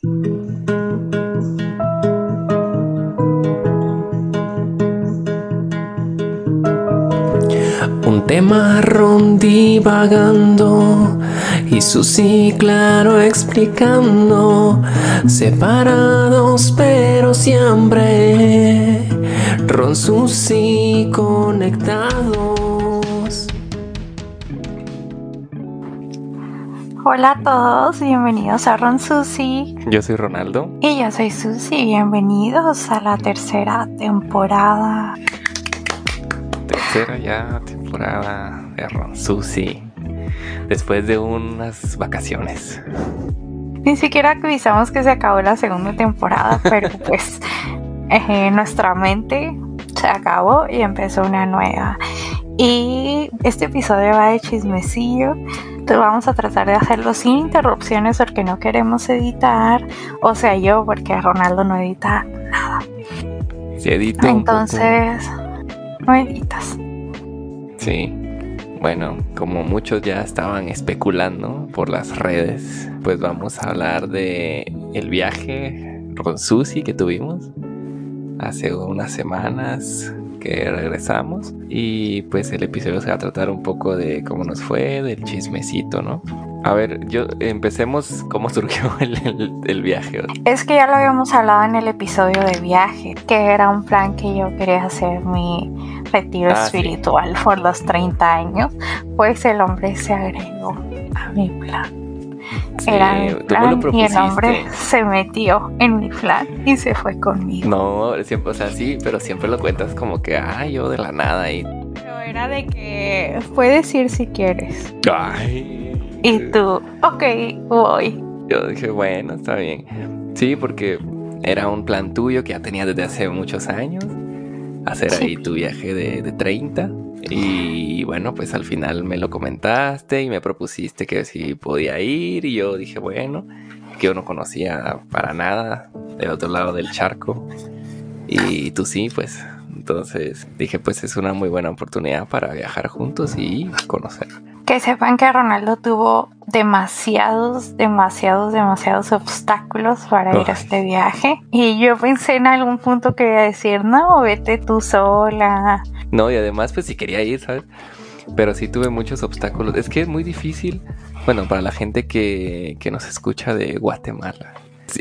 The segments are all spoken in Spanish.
Un tema divagando y sí claro explicando, separados pero siempre, Ron Susi conectados. Hola a todos, bienvenidos a Ron Susi. Yo soy Ronaldo. Y yo soy Susi, bienvenidos a la tercera temporada. Tercera ya temporada de Ron Susi después de unas vacaciones. Ni siquiera avisamos que se acabó la segunda temporada, pero pues eh, nuestra mente se acabó y empezó una nueva. Y este episodio va de chismecillo. Vamos a tratar de hacerlo sin interrupciones porque no queremos editar. O sea, yo, porque Ronaldo no edita nada. Se edita. Entonces, no editas. Sí. Bueno, como muchos ya estaban especulando por las redes, pues vamos a hablar de el viaje con Susi que tuvimos hace unas semanas que regresamos y pues el episodio se va a tratar un poco de cómo nos fue, del chismecito, ¿no? A ver, yo empecemos cómo surgió el, viaje. Es que ya lo habíamos hablado en el episodio de viaje, que era un plan que yo quería hacer mi retiro ah, espiritual por los 30 años, pues el hombre se agregó a mi plan. Era mi plan y el hombre se metió en mi plan y se fue conmigo. No, siempre, o sea, sí, pero siempre lo cuentas como que, ah, yo de la nada y... Pero era de que puedes ir si quieres. Ay. Y tú, ok, voy. Yo dije, bueno, está bien. Sí, porque era un plan tuyo que ya tenías desde hace muchos años hacer ahí tu viaje de, de 30. Y bueno, pues al final me lo comentaste y me propusiste que si podía ir. Y yo dije, bueno, que yo no conocía para nada del otro lado del charco. Y tú sí, pues. Entonces dije, pues es una muy buena oportunidad para viajar juntos y conocer que sepan que Ronaldo tuvo demasiados, demasiados, demasiados obstáculos para ir a este viaje. Y yo pensé en algún punto que iba a decir, no, vete tú sola. No, y además pues si quería ir, ¿sabes? Pero sí tuve muchos obstáculos. Es que es muy difícil, bueno, para la gente que, que nos escucha de Guatemala.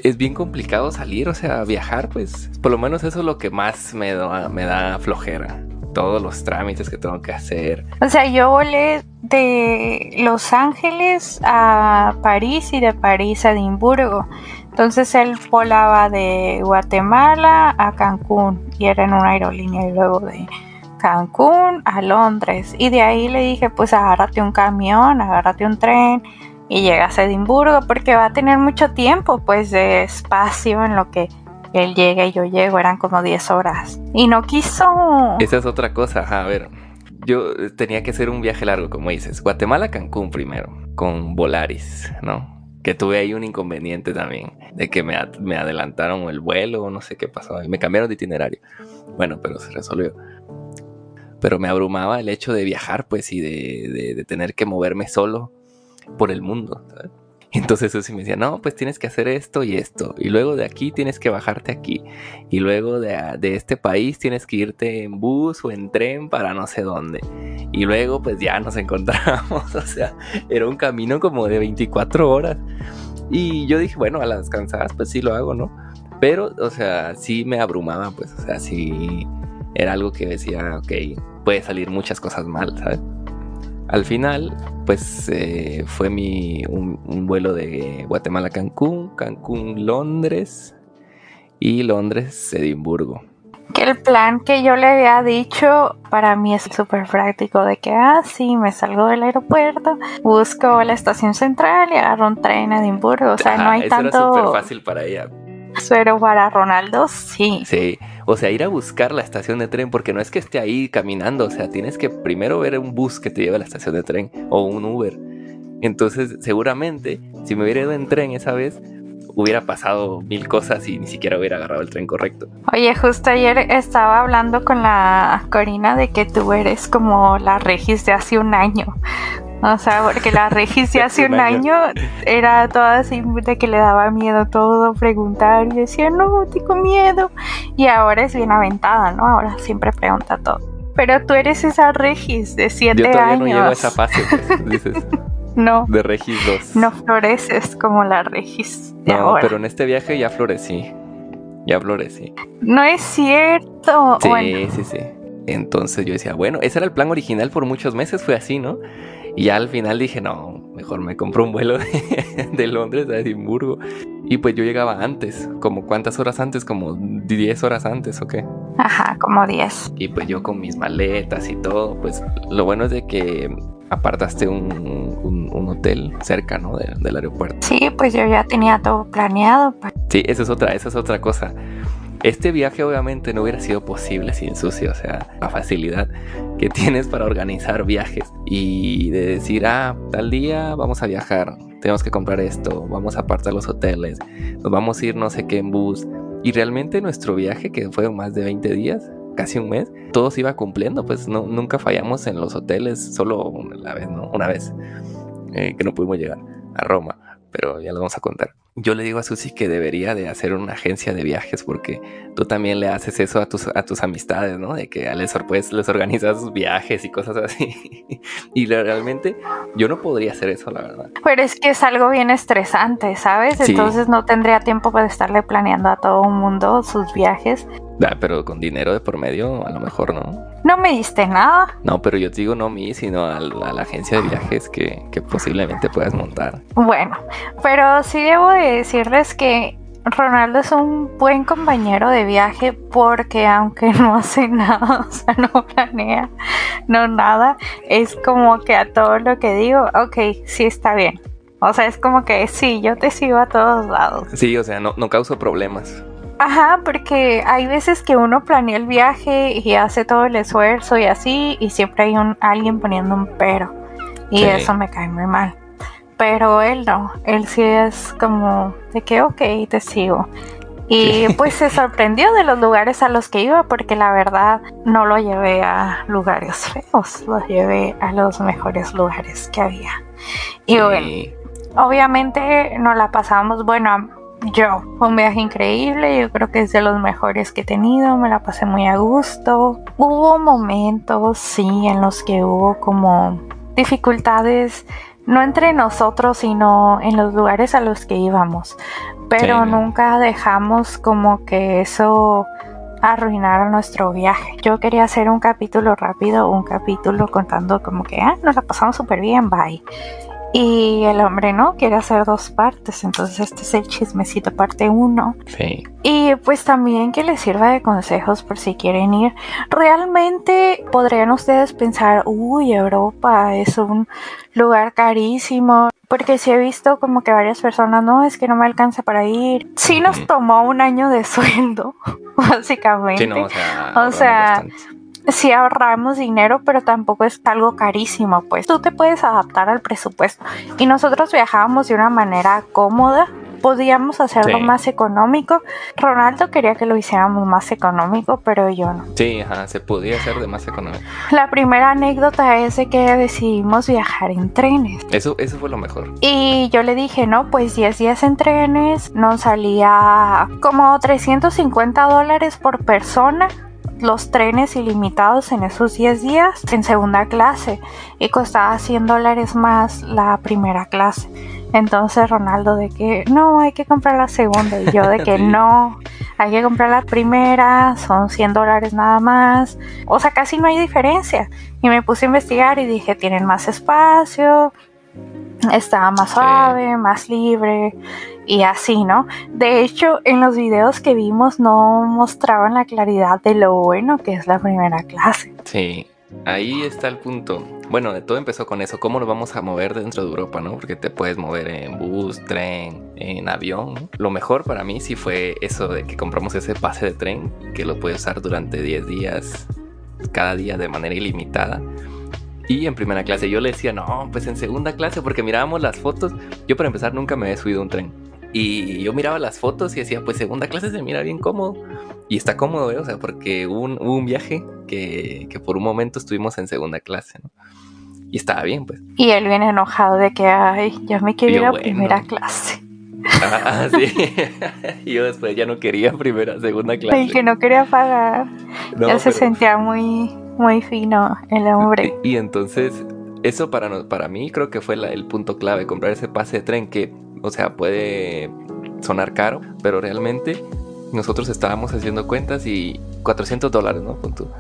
Es bien complicado salir, o sea, viajar, pues por lo menos eso es lo que más me me da flojera todos los trámites que tengo que hacer. O sea, yo volé de Los Ángeles a París y de París a Edimburgo. Entonces él volaba de Guatemala a Cancún y era en una aerolínea y luego de Cancún a Londres. Y de ahí le dije, pues agárrate un camión, agárrate un tren y llegas a Edimburgo porque va a tener mucho tiempo pues de espacio en lo que él llega y yo llego, eran como 10 horas. Y no quiso. Esa es otra cosa, a ver. Yo tenía que hacer un viaje largo, como dices. Guatemala, Cancún primero, con Volaris, ¿no? Que tuve ahí un inconveniente también, de que me, adelantaron el vuelo, no sé qué pasó, me cambiaron de itinerario. Bueno, pero se resolvió. Pero me abrumaba el hecho de viajar, pues, y de, de tener que moverme solo por el mundo, ¿sabes? Entonces Susi me decía, no, pues tienes que hacer esto y esto. Y luego de aquí tienes que bajarte aquí. Y luego de, este país tienes que irte en bus o en tren para no sé dónde. Y luego pues ya nos encontramos. o sea, era un camino como de 24 horas. Y yo dije, bueno, a las cansadas pues sí lo hago, ¿no? Pero, o sea, sí me abrumaba, pues, o sea, sí era algo que decía, ok, puede salir muchas cosas mal, ¿sabes? Al final, pues eh, fue mi, un, vuelo de Guatemala a Cancún, Cancún Londres y Londres Edimburgo. Que el plan que yo le había dicho para mí es súper práctico de que, ah, sí, me salgo del aeropuerto, busco la estación central y agarro un tren a Edimburgo. O sea, no hay tanto... Era súper fácil para ella. Pero para Ronaldo sí. Sí, o sea, ir a buscar la estación de tren, porque no es que esté ahí caminando, o sea, tienes que primero ver un bus que te lleve a la estación de tren o un Uber. Entonces, seguramente, si me hubiera ido en tren esa vez, hubiera pasado mil cosas y ni siquiera hubiera agarrado el tren correcto. Oye, justo ayer estaba hablando con la Corina de que tú eres como la Regis de hace un año, O sea, porque la Regis de hace un año era toda así de que le daba miedo todo, preguntar y decía, no, tengo miedo. Y ahora es bien aventada, ¿no? Ahora siempre pregunta todo. Pero tú eres esa Regis de 7 años. Yo todavía no llego a esa fase, pues, dices. No. De Regis 2. No floreces como la Regis de no, pero en este viaje ya florecí. Ya florecí. No es cierto. Sí, sí, sí. Entonces yo decía, bueno, ese era el plan original por muchos meses, fue así, ¿no? Y ya al final dije, no, mejor me compro un vuelo de, Londres a Edimburgo. Y pues yo llegaba antes, como cuántas horas antes, como 10 horas antes o qué. Ajá, como 10. Y pues yo con mis maletas y todo, pues lo bueno es de que apartaste un, un, hotel cerca, ¿no? del aeropuerto. Sí, pues yo ya tenía todo planeado. Pues. Sí, esa es otra, esa es otra cosa. Este viaje obviamente no hubiera sido posible sin Susi, o sea, la facilidad que tienes para organizar viajes y de decir, ah, tal día vamos a viajar, tenemos que comprar esto, vamos a apartar los hoteles, nos vamos a ir no sé qué en bus. Y realmente nuestro viaje, que fue más de 20 días, casi un mes, todo se iba cumpliendo, pues no, nunca fallamos en los hoteles, solo una vez, ¿no? Una vez eh, que no pudimos llegar a Roma pero ya lo vamos a contar. Yo le digo a Susi que debería de hacer una agencia de viajes porque tú también le haces eso a tus, a tus amistades, ¿no? De que les, pues, les organizas viajes y cosas así. y realmente yo no podría hacer eso, la verdad. Pero es que es algo bien estresante, ¿sabes? Entonces no tendría tiempo para estarle planeando a todo el mundo sus viajes. Ah, pero con dinero de por medio, a lo mejor no. No me diste nada. No, pero yo te digo no a mí, sino a la, agencia de viajes que, que, posiblemente puedas montar. Bueno, pero sí debo de decirles que Ronaldo es un buen compañero de viaje porque aunque no hace nada, o sea, no planea, no nada, es como que a todo lo que digo, ok, sí está bien. O sea, es como que sí, yo te sigo a todos lados. Sí, o sea, no, no causo problemas. Ajá, porque hay veces que uno planea el viaje y hace todo el esfuerzo y así, y siempre hay un alguien poniendo un pero. Y eso me cae muy mal. Pero él no, él sí es como de que ok, te sigo. Y pues se sorprendió de los lugares a los que iba porque la verdad no lo llevé a lugares feos, lo llevé a los mejores lugares que había. Y bueno, obviamente no la pasamos, bueno, yo. Fue un viaje increíble, yo creo que es de los mejores que he tenido, me la pasé muy a gusto. Hubo momentos, sí, en los que hubo como dificultades, no entre nosotros, sino en los lugares a los que íbamos. Pero nunca dejamos como que eso arruinara nuestro viaje. Yo quería hacer un capítulo rápido, un capítulo contando como que, ah, nos la pasamos súper bien, bye. Y el hombre no quiere hacer dos partes, entonces este es el chismecito parte uno. Sí. Y pues también que les sirva de consejos por si quieren ir. Realmente podrían ustedes pensar, uy, Europa es un lugar carísimo. Porque sí he visto como que varias personas, no, es que no me alcanza para ir. Sí nos tomó un año de sueldo, básicamente. Sí, no, o sea, o sea sí ahorramos dinero, pero tampoco es algo carísimo, pues tú te puedes adaptar al presupuesto. Y nosotros viajábamos de una manera cómoda, podíamos hacerlo más económico. Ronaldo quería que lo hiciéramos más económico, pero yo no. Sí, ajá, se podía hacer de más económico. La primera anécdota es de que decidimos viajar en trenes. Eso, eso fue lo mejor. Y yo le dije, no, pues 10 días en trenes, nos salía como 350 dólares por persona los trenes ilimitados en esos 10 días en segunda clase y costaba 100 dólares más la primera clase. Entonces Ronaldo de que no, hay que comprar la segunda y yo de que no, hay que comprar la primera, son 100 dólares nada más. O sea, casi no hay diferencia. Y me puse a investigar y dije, tienen más espacio, estaba más suave, más libre y así, ¿no? De hecho, en los videos que vimos no mostraban la claridad de lo bueno que es la primera clase. Sí, ahí está el punto. Bueno, todo empezó con eso, cómo nos vamos a mover dentro de Europa, ¿no? Porque te puedes mover en bus, tren, en avión. Lo mejor para mí sí fue eso de que compramos ese pase de tren, que lo puedes usar durante 10 días, cada día de manera ilimitada. Y en primera clase yo le decía, no, pues en segunda clase, porque mirábamos las fotos. Yo para empezar nunca me había subido un tren. Y yo miraba las fotos y decía, pues segunda clase se mira bien cómodo. Y está cómodo, ¿eh? o sea, porque hubo un, viaje que, que, por un momento estuvimos en segunda clase, ¿no? Y estaba bien, pues. Y él viene enojado de que, ay, yo me quiero ir a primera clase. Ah, sí. yo después ya no quería primera, segunda clase. Y que no quería pagar. él se sentía muy, muy fino el hombre. Y, entonces, eso para, para mí creo que fue el punto clave, comprar ese pase de tren que, o sea, puede sonar caro, pero realmente nosotros estábamos haciendo cuentas y 400 dólares, ¿no? Punto.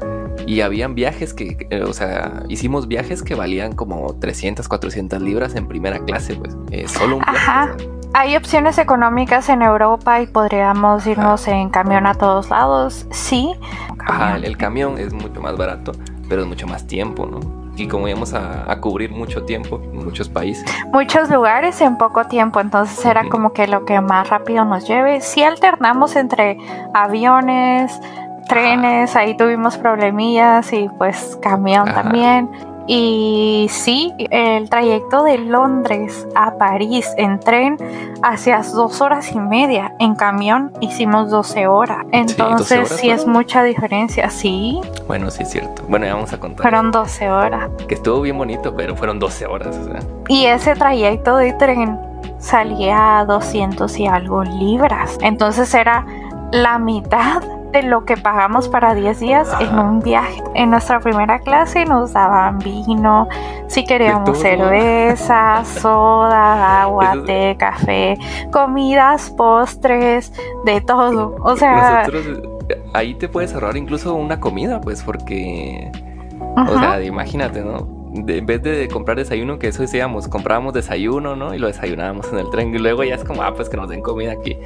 Y habían viajes que, eh, o sea, hicimos viajes que valían como 300, 400 libras en primera clase, pues, eh, solo un viaje. Ajá. Hay opciones económicas en Europa y podríamos irnos en camión a todos lados, sí. Ajá, el, camión es mucho más barato, pero es mucho más tiempo, ¿no? Y como íbamos a, cubrir mucho tiempo, muchos países. Muchos lugares en poco tiempo, entonces era como que lo que más rápido nos lleve. Si alternamos entre aviones, trenes, ahí tuvimos problemillas y pues camión también. Y sí, el trayecto de Londres a París en tren hacia dos horas y media. En camión hicimos 12 horas. Entonces sí, es mucha diferencia, sí. Bueno, sí es cierto. Bueno, ya vamos a contar. Fueron 12 horas. Que estuvo bien bonito, pero fueron 12 horas. Y ese trayecto de tren salía a 200 y algo libras. Entonces era la mitad de lo que pagamos para 10 días en un viaje. En nuestra primera clase nos daban vino, si queríamos cerveza, soda, agua, té, café, comidas, postres, de todo. O sea, ahí te puedes ahorrar incluso una comida, pues, porque, o sea, imagínate, ¿no? En vez de comprar desayuno, que eso decíamos, comprábamos desayuno, ¿no? Y lo desayunábamos en el tren. Y luego ya es como, ah, pues que nos den comida aquí.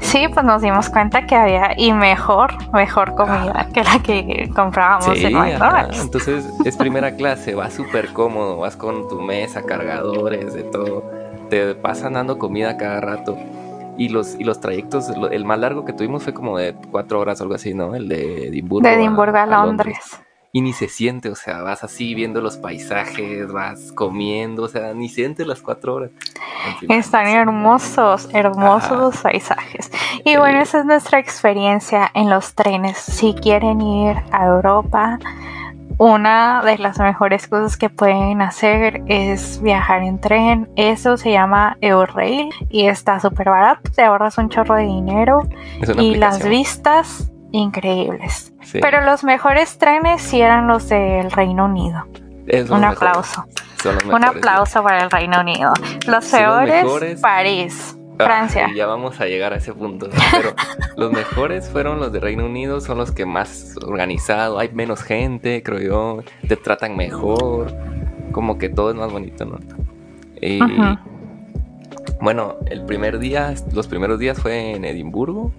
Sí, pues nos dimos cuenta que había, y mejor, mejor comida ah. que la que comprábamos en McDonald's. Entonces es primera clase, vas súper cómodo, vas con tu mesa, cargadores, de todo. Te pasan dando comida cada rato. Y los, y los trayectos, el más largo que tuvimos fue como de cuatro horas o algo así, ¿no? El de Edimburgo. De Edimburgo a, Londres y ni se siente, o sea, vas así viendo los paisajes, vas comiendo, o sea, ni sientes las cuatro horas. Están hermosos, hermosos los paisajes. Y bueno, esa es nuestra experiencia en los trenes. Si quieren ir a Europa, una de las mejores cosas que pueden hacer es viajar en tren. Eso se llama Eurail y está súper barato. Te ahorras un chorro de dinero. Y las vistas increíbles. Pero los mejores trenes sí eran los del Reino Unido. Un aplauso. Un aplauso para el Reino Unido. Los peores, París. Ah, Francia. ya vamos a llegar a ese punto. Pero los mejores fueron los de Reino Unido, son los que más organizado, hay menos gente, creo yo, te tratan mejor, como que todo es más bonito, ¿no? Y bueno, el primer día, los primeros días fue en Edimburgo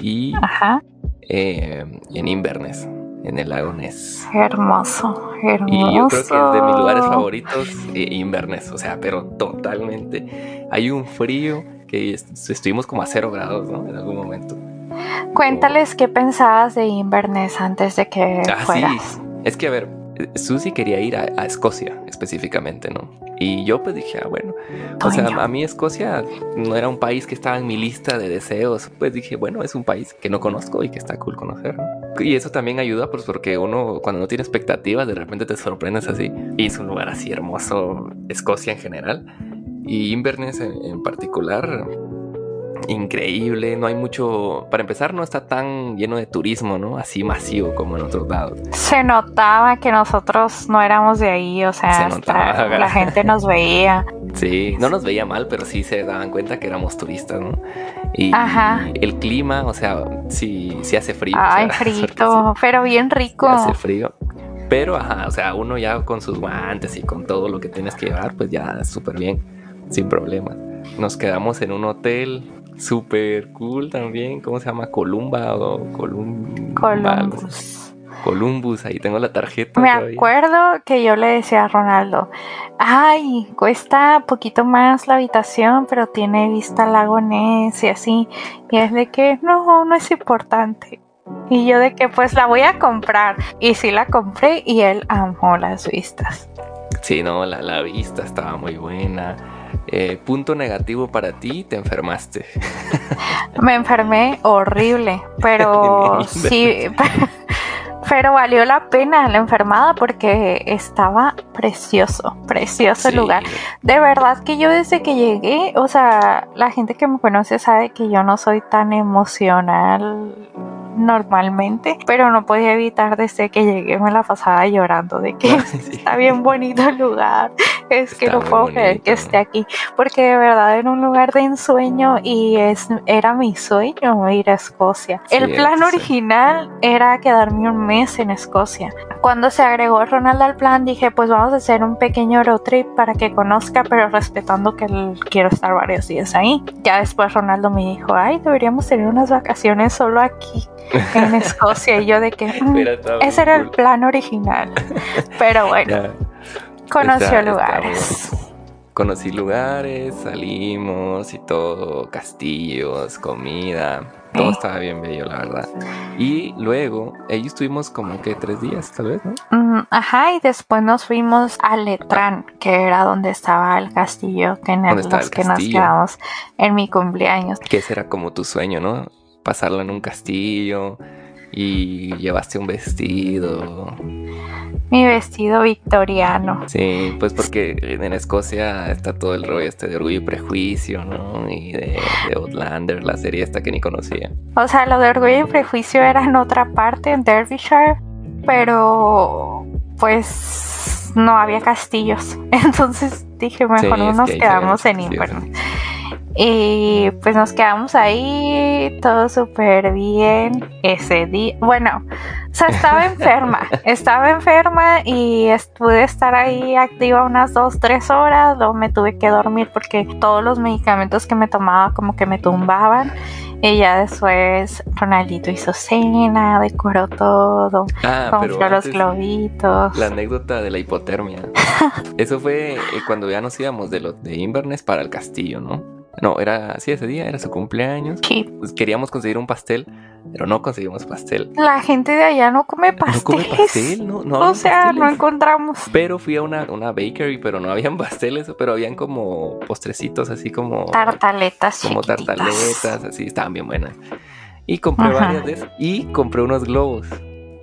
y Ajá. Eh, en Inverness, en el lago Ness. Hermoso, hermoso. Y yo creo que es de mis lugares favoritos eh, Inverness, o sea, pero totalmente. Hay un frío que estuvimos como a cero grados, ¿no? En algún momento. Cuéntales qué pensabas de Inverness antes de que ah, fueras. Sí. Es que a ver, Susi quería ir a, Escocia específicamente, ¿no? Y yo pues dije, ah, bueno, o sea, a mí Escocia no era un país que estaba en mi lista de deseos, pues dije, bueno, es un país que no conozco y que está cool conocer, ¿no? Y eso también ayuda pues porque uno cuando no tiene expectativas de repente te sorprendes así. Y es un lugar así hermoso, Escocia en general. Y Inverness en particular, increíble, no hay mucho, para empezar no está tan lleno de turismo, ¿no? Así masivo como en otros lados. Se notaba que nosotros no éramos de ahí, o sea, la gente nos veía. Sí, no nos veía mal, pero sí se daban cuenta que éramos turistas, ¿no? Y, el clima, o sea, sí, sí hace frío. Ay, frito, pero bien rico. Hace frío. Pero, ajá, o sea, uno ya con sus guantes y con todo lo que tienes que llevar, pues ya súper bien, sin problemas. Nos quedamos en un hotel Super cool también. ¿Cómo se llama? Columba o Colum... Columbus. Columbus, ahí tengo la tarjeta. Me acuerdo que yo le decía a Ronaldo, ay, cuesta poquito más la habitación, pero tiene vista al lago Ness y así. Y es de que no, no es importante. Y yo de que pues la voy a comprar. Y sí la compré y él amó las vistas. Sí, no, la, la vista estaba muy buena. Eh, punto negativo para ti, te enfermaste. Me enfermé horrible, pero sí, Pero valió la pena la enfermada porque estaba precioso, precioso el Sí. lugar. De verdad que yo desde que llegué, o sea, la gente que me conoce sabe que yo no soy tan emocional normalmente, pero no podía evitar desde que llegué me la pasaba llorando de que Sí. está bien bonito el lugar, es que no puedo creer bonito. que esté aquí, porque de verdad era un lugar de ensueño y es, era mi sueño ir a Escocia. Sí, el plan original era quedarme un mes en Escocia. Cuando se agregó Ronald al plan dije pues vamos a hacer un pequeño road trip para que conozca, pero respetando que él- quiero estar varios días ahí. Ya después Ronaldo me dijo, ay, deberíamos tener unas vacaciones solo aquí en Escocia y yo de que... "Mm, ese era el plan original. Pero bueno, Ya. conoció Está- lugares. Conocí lugares, salimos y todo, castillos, comida, todo Sí. estaba bien bello, la verdad. Y luego, ahí estuvimos como que tres días, tal vez, ¿no? Mm, ajá, y después nos fuimos a Letrán, que era donde estaba el castillo que en el, ¿Dónde estaba los el que nos castillo? quedamos en mi cumpleaños. Que ese era como tu sueño, ¿no? Pasarla en un castillo y llevaste un vestido. Mi vestido victoriano. Sí, pues porque en Escocia está todo el rollo este de Orgullo y Prejuicio, ¿no? Y de, de Outlander, la serie esta que ni conocía. O sea, lo de Orgullo y Prejuicio era en otra parte, en Derbyshire, pero pues no había castillos. Entonces dije, mejor Sí, no nos que quedamos en castillos. Y pues nos quedamos ahí, todo súper bien ese día. Bueno, o sea, estaba enferma, estaba enferma y pude estar ahí activa unas dos, tres horas. Luego me tuve que dormir porque todos los medicamentos que me tomaba como que me tumbaban. Y ya después Ronaldito hizo cena, decoró todo, Ah, compró los globitos. la anécdota de la hipotermia. Eso fue eh, cuando ya nos íbamos de, lo, de Inverness para el castillo, ¿no? No, era, sí, ese día era su cumpleaños. Pues queríamos conseguir un pastel, pero no conseguimos pastel. la gente de allá no come No pasteles. come pastel, no, no o sea, no encontramos. Pero fui a una, una bakery, pero no habían pasteles, pero habían como postrecitos así como... Tartaletas como tartaletas, así, estaban bien buenas. Y compré Ajá. varias de esas. Y compré unos globos.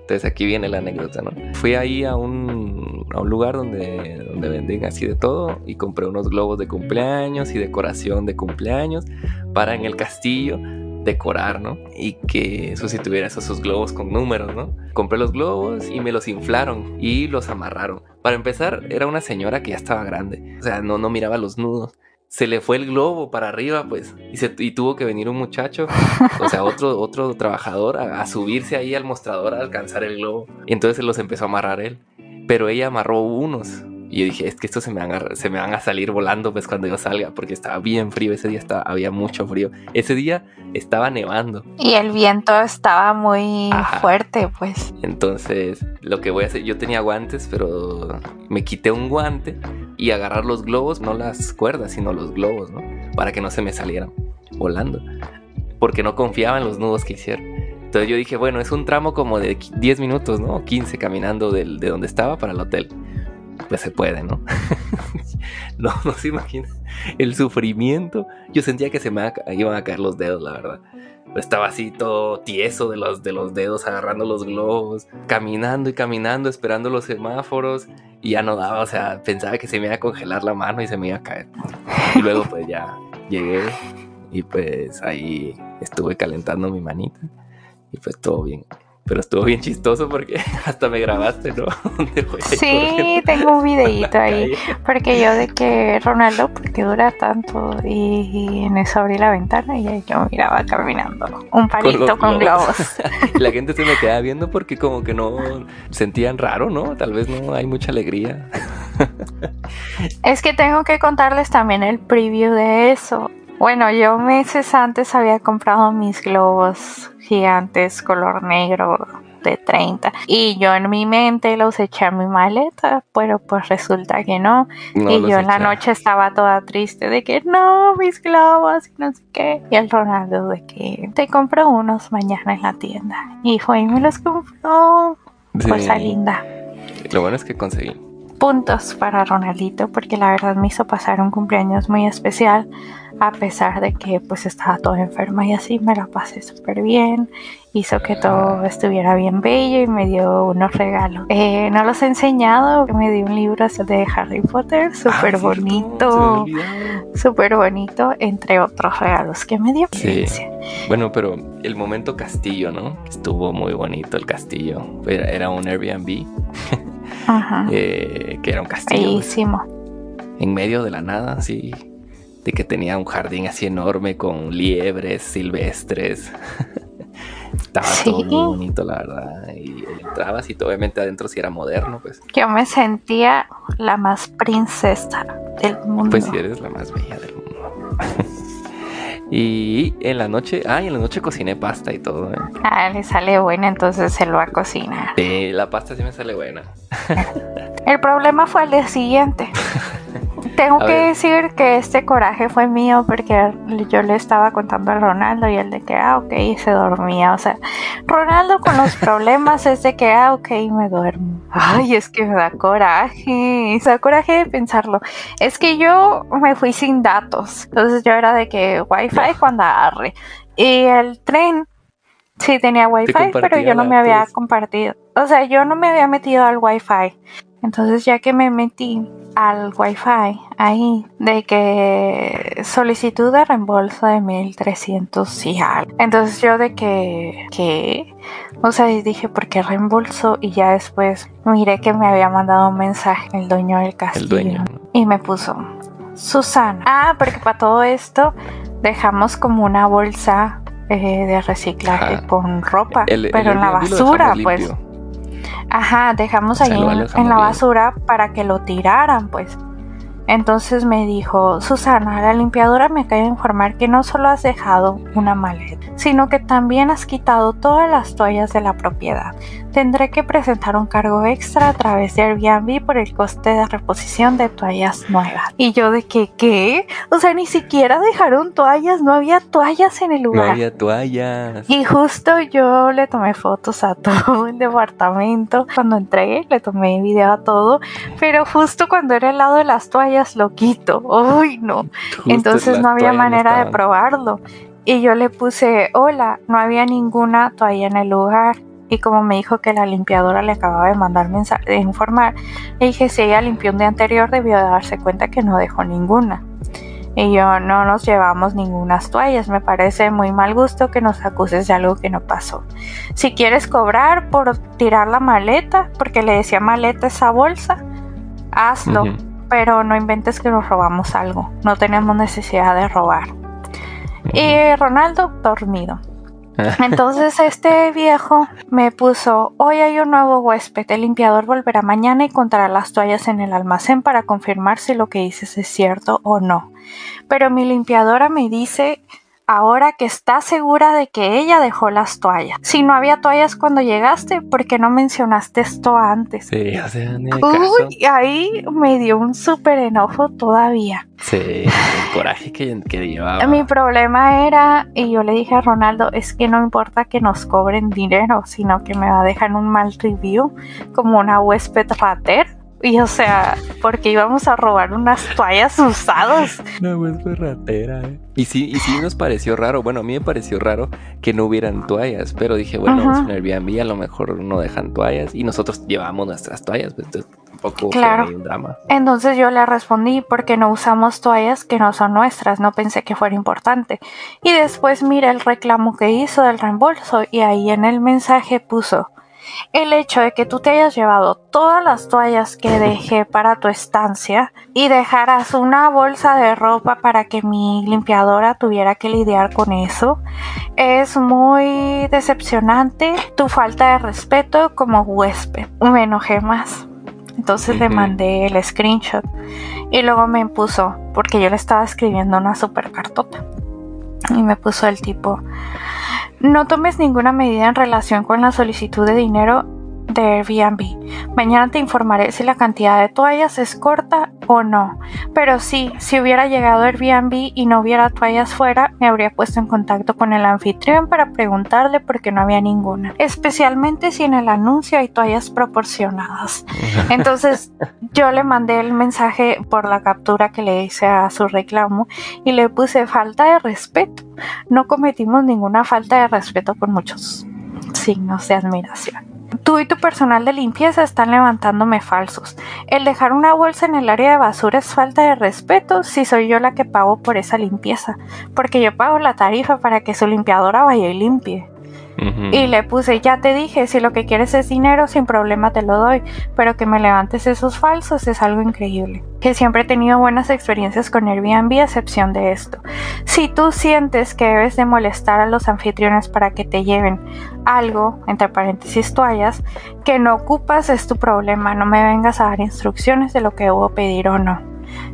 Entonces aquí viene la anécdota, ¿no? Fui ahí a un, a un lugar donde, donde venden así de todo y compré unos globos de cumpleaños y decoración de cumpleaños para en el castillo decorar, ¿no? Y que sustituyera esos, esos globos con números, ¿no? Compré los globos y me los inflaron y los amarraron. Para empezar, era una señora que ya estaba grande, o sea, no, no miraba los nudos. Se le fue el globo para arriba, pues, y, se- y tuvo que venir un muchacho, o sea, otro, otro trabajador, a, a subirse ahí al mostrador a alcanzar el globo. Y entonces se los empezó a amarrar él. Pero ella amarró unos. Y yo dije, es que estos se me van a, se me van a salir volando pues cuando yo salga, porque estaba bien frío ese día, estaba, había mucho frío. Ese día estaba nevando. Y el viento estaba muy Ajá. fuerte, pues. Entonces, lo que voy a hacer, yo tenía guantes, pero me quité un guante y agarrar los globos, no las cuerdas, sino los globos, ¿no? Para que no se me salieran volando. Porque no confiaba en los nudos que hicieron. Entonces yo dije, bueno, es un tramo como de qui- 10 minutos, ¿no? O 15 caminando del- de donde estaba para el hotel. Pues se puede, ¿no? no, no se imagina el sufrimiento. Yo sentía que se me iban a caer los dedos, la verdad. Estaba así todo tieso de los, de los dedos, agarrando los globos, caminando y caminando, esperando los semáforos. Y ya no daba, o sea, pensaba que se me iba a congelar la mano y se me iba a caer. Y luego pues ya llegué y pues ahí estuve calentando mi manita. Y pues todo bien. Pero estuvo bien chistoso porque hasta me grabaste, ¿no? Sí, tengo un videíto ahí. Porque yo de que Ronaldo, ¿por qué dura tanto? Y, y en eso abrí la ventana y yo miraba caminando. Un palito con, globos. globos. La gente se me queda viendo porque como que no sentían raro, ¿no? Tal vez no hay mucha alegría. Es que tengo que contarles también el preview de eso. Bueno, yo meses antes había comprado mis globos gigantes color negro de 30 y yo en mi mente los eché a mi maleta, pero pues resulta que no. No y yo en la noche estaba toda triste de que no, mis globos y no sé qué. Y el Ronaldo de que te compro unos mañana en la tienda. Y fue y me los compró. Cosa linda. Lo bueno es que conseguí. Puntos para Ronaldito porque la verdad me hizo pasar un cumpleaños muy especial. A pesar de que pues estaba toda enferma y así me la pasé súper bien hizo que todo estuviera bien bello y me dio unos regalos eh, no los he enseñado me dio un libro de Harry Potter súper Ah, bonito me olvidaba. súper bonito entre otros regalos que me dio Sí. Bueno, pero el momento castillo, ¿no? Estuvo muy bonito el castillo. Era, era un Airbnb, Ajá. eh, que era un castillo pues, Bellísimo. en medio de la nada, así. De que tenía un jardín así enorme con liebres silvestres. Estaba todo muy bonito, la verdad. Y entrabas y obviamente adentro sí era moderno, pues. Yo me sentía la más princesa del mundo. Pues sí, eres la más bella del mundo. y en la noche, ah, y en la noche cociné pasta y todo, ¿eh? Ah, le sale buena, entonces él va a cocinar. Sí, la pasta sí me sale buena. El problema fue el día siguiente. Tengo A que ver. decir que este coraje fue mío porque yo le estaba contando a Ronaldo y él de que, ah, ok, y se dormía. O sea, Ronaldo con los problemas es de que, ah, ok, me duermo. Ay, es que me da coraje. Me da coraje de pensarlo. Es que yo me fui sin datos. Entonces yo era de que Wi-Fi cuando agarre. Y el tren sí tenía Wi-Fi, pero yo no me había compartido. O sea, yo no me había metido al Wi-Fi. Entonces ya que me metí al Wi-Fi ahí de que solicitud de reembolso de 1300 y algo. Entonces yo de que ¿qué? O sea, dije, ¿por qué reembolso? Y ya después miré que me había mandado un mensaje el dueño del castillo. El dueño. Y me puso, Susana. Ah, porque para todo esto dejamos como una bolsa eh, de reciclaje Ajá. con ropa, El- el pero en la basura, pues. limpio. Ajá, dejamos ahí en, en la basura para que lo tiraran, pues. Entonces me dijo, Susana, la limpiadora me acaba de informar que no solo has dejado una maleta, sino que también has quitado todas las toallas de la propiedad. Tendré que presentar un cargo extra a través de Airbnb por el coste de reposición de toallas nuevas. Y yo de que, ¿qué? O sea, ni siquiera dejaron toallas, no había toallas en el No lugar. había toallas. Y justo yo le tomé fotos a todo el departamento. Cuando entré, le tomé video a todo. Pero justo cuando era el lado de las toallas, lo quito. ¡Uy, no! Justo Entonces no había no manera de probarlo. Y yo le puse, hola, no había ninguna toalla en el lugar. Y como me dijo que la limpiadora le acababa de mandar mensaje de informar, le dije si ella limpió un día anterior debió de darse cuenta que no dejó ninguna. Y yo no nos llevamos ningunas toallas, me parece muy mal gusto que nos acuses de algo que no pasó. Si quieres cobrar por tirar la maleta, porque le decía maleta esa bolsa, hazlo. Pero no inventes que nos robamos algo, no tenemos necesidad de robar. Y Ronaldo dormido. Entonces este viejo me puso, hoy hay un nuevo huésped, el limpiador volverá mañana y contará las toallas en el almacén para confirmar si lo que dices es cierto o no. Pero mi limpiadora me dice ahora que está segura de que ella dejó las toallas. Si no había toallas cuando llegaste, ¿por qué no mencionaste esto antes? Sí, o sea, ni de caso. Uy, ahí me dio un súper enojo todavía. Sí, el coraje que, que llevaba. Mi problema era, y yo le dije a Ronaldo, es que no importa que nos cobren dinero, sino que me va a dejar un mal review como una huésped rater. Y o sea, porque íbamos a robar unas toallas usadas. No, pues fue ratera, eh. Y sí, y sí nos pareció raro. Bueno, a mí me pareció raro que no hubieran toallas. Pero dije, bueno, Ajá. es un Airbnb, a lo mejor no dejan toallas. Y nosotros llevamos nuestras toallas, pues entonces tampoco Claro. fue un drama. Entonces yo le respondí porque no usamos toallas que no son nuestras, no pensé que fuera importante. Y después mira el reclamo que hizo del reembolso y ahí en el mensaje puso el hecho de que tú te hayas llevado todas las toallas que dejé para tu estancia y dejaras una bolsa de ropa para que mi limpiadora tuviera que lidiar con eso es muy decepcionante tu falta de respeto como huésped. Me enojé más. Entonces le mandé el screenshot y luego me puso, porque yo le estaba escribiendo una super cartota. Y me puso el tipo, no tomes ninguna medida en relación con la solicitud de dinero de Airbnb. Mañana te informaré si la cantidad de toallas es corta o no. Pero sí, si hubiera llegado Airbnb y no hubiera toallas fuera, me habría puesto en contacto con el anfitrión para preguntarle por qué no había ninguna. Especialmente si en el anuncio hay toallas proporcionadas. Entonces yo le mandé el mensaje por la captura que le hice a su reclamo y le puse falta de respeto. No cometimos ninguna falta de respeto con muchos signos de admiración. Tú y tu personal de limpieza están levantándome falsos. El dejar una bolsa en el área de basura es falta de respeto si soy yo la que pago por esa limpieza, porque yo pago la tarifa para que su limpiadora vaya y limpie. Y le puse, ya te dije, si lo que quieres es dinero, sin problema te lo doy, pero que me levantes esos falsos es algo increíble. Que siempre he tenido buenas experiencias con Airbnb, a excepción de esto. Si tú sientes que debes de molestar a los anfitriones para que te lleven algo, entre paréntesis toallas, que no ocupas es tu problema, no me vengas a dar instrucciones de lo que debo pedir o no.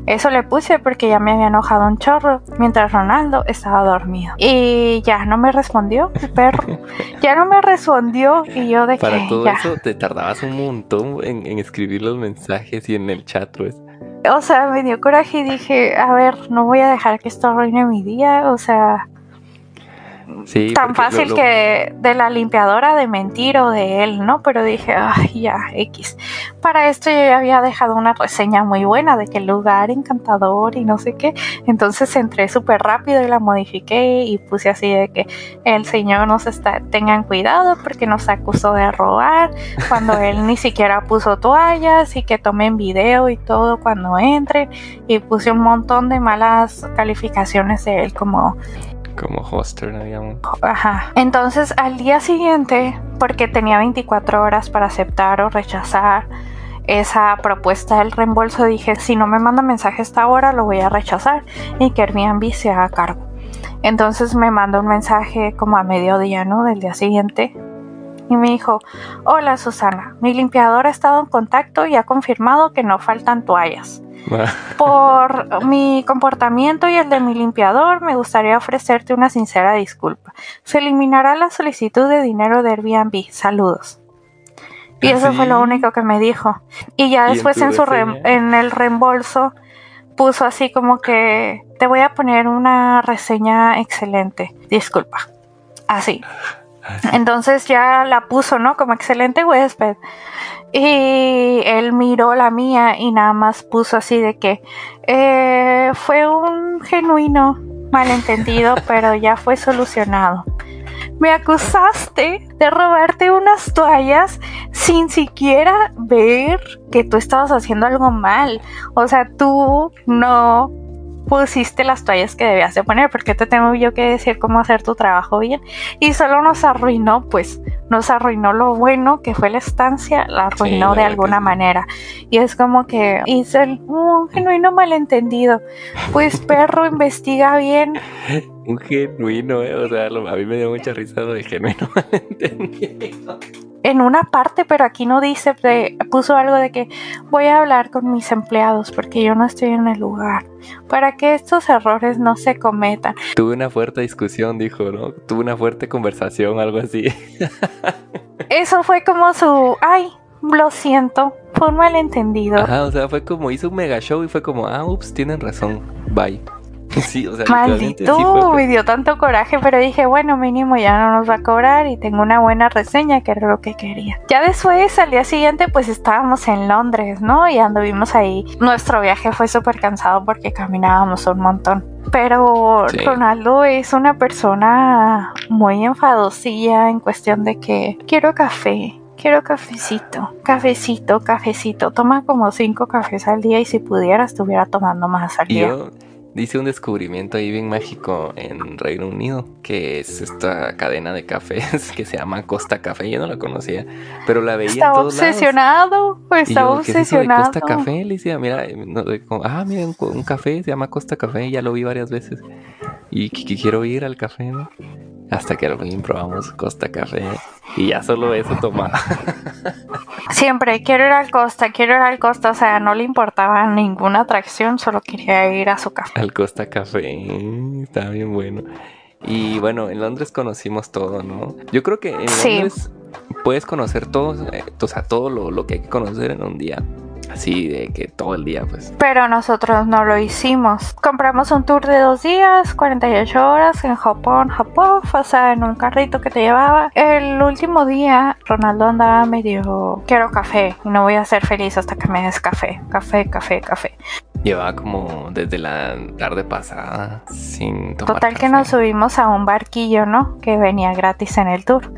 Eso le puse porque ya me había enojado un chorro mientras Ronaldo estaba dormido. Y ya no me respondió el perro. ya no me respondió y yo de Para todo eso te tardabas un montón en, en, escribir los mensajes y en el chat, pues. O sea, me dio coraje y dije, a ver, no voy a dejar que esto arruine mi día. O sea, tan fácil que de la limpiadora de mentir o de él, ¿no? Pero dije, ay, ya, X. Para esto yo ya había dejado una reseña muy buena de que el lugar encantador y no sé qué. Entonces entré súper rápido y la modifiqué y puse así de que el señor nos está, tengan cuidado porque nos acusó de robar cuando él ni siquiera puso toallas y que tomen video y todo cuando entren. Y puse un montón de malas calificaciones de él como como hoster, digamos. Ajá. Entonces al día siguiente, porque tenía 24 horas para aceptar o rechazar esa propuesta del reembolso, dije, si no me manda mensaje esta hora, lo voy a rechazar y que Airbnb se haga cargo. Entonces me mandó un mensaje como a mediodía, ¿no? Del día siguiente. Y me dijo, hola Susana, mi limpiador ha estado en contacto y ha confirmado que no faltan toallas. Por mi comportamiento y el de mi limpiador, me gustaría ofrecerte una sincera disculpa. Se eliminará la solicitud de dinero de Airbnb. Saludos. Y eso fue lo único que me dijo. Y ya después en, su en el reembolso puso así como que te voy a poner una reseña excelente. Disculpa. Así. Entonces ya la puso, ¿no? Como excelente huésped. Y él miró la mía y nada más puso así de que eh, fue un genuino malentendido, pero ya fue solucionado. Me acusaste de robarte unas toallas sin siquiera ver que tú estabas haciendo algo mal. O sea, tú no pusiste las toallas que debías de poner, porque te tengo yo que decir cómo hacer tu trabajo bien. Y solo nos arruinó, pues, nos arruinó lo bueno que fue la estancia, la arruinó de alguna manera. Y es como que el, un genuino malentendido. Pues perro, investiga bien. Un genuino, eh, o sea, a mí me dio mucha risa de genuino malentendido en una parte, pero aquí no dice, puso algo de que voy a hablar con mis empleados porque yo no estoy en el lugar, para que estos errores no se cometan. Tuve una fuerte discusión, dijo, ¿no? Tuve una fuerte conversación, algo así. Eso fue como su, ay, lo siento, fue un malentendido. Ajá, o sea, fue como hizo un mega show y fue como, ah, ups, tienen razón, bye. Sí, o sea, Maldito, me dio tanto coraje, pero dije, bueno, mínimo ya no nos va a cobrar y tengo una buena reseña, que era lo que quería. Ya después, al día siguiente, pues estábamos en Londres, ¿no? Y anduvimos ahí. Nuestro viaje fue súper cansado porque caminábamos un montón. Pero Ronaldo es una persona muy enfadosilla en cuestión de que quiero café, quiero cafecito, cafecito, cafecito. Toma como cinco cafés al día y si pudiera estuviera tomando más al día. Dice un descubrimiento ahí bien mágico en Reino Unido, que es esta cadena de cafés que se llama Costa Café. Yo no la conocía, pero la veía estaba en todos obsesionado, Pues estaba obsesionado. Costa Café, le decía, mira, ah, mira, un, café se llama Costa Café, ya lo vi varias veces. Y que, quiero ir al café, ¿no? Hasta que al fin probamos Costa Café y ya solo eso tomaba. Siempre quiero ir al Costa, quiero ir al Costa, o sea, no le importaba ninguna atracción, solo quería ir a su café. Al Costa Café, está bien bueno. Y bueno, en Londres conocimos todo, ¿no? Yo creo que en Londres puedes conocer todo, eh, o sea, todo lo, lo que hay que conocer en un día. Así de que todo el día, pues. Pero nosotros no lo hicimos. Compramos un tour de dos días, 48 horas en Japón, Japón, o sea, en un carrito que te llevaba. El último día, Ronaldo andaba medio, quiero café, y no voy a ser feliz hasta que me des café, café, café, café. Llevaba como desde la tarde pasada sin tomar Total que café. nos subimos a un barquillo, ¿no? Que venía gratis en el tour.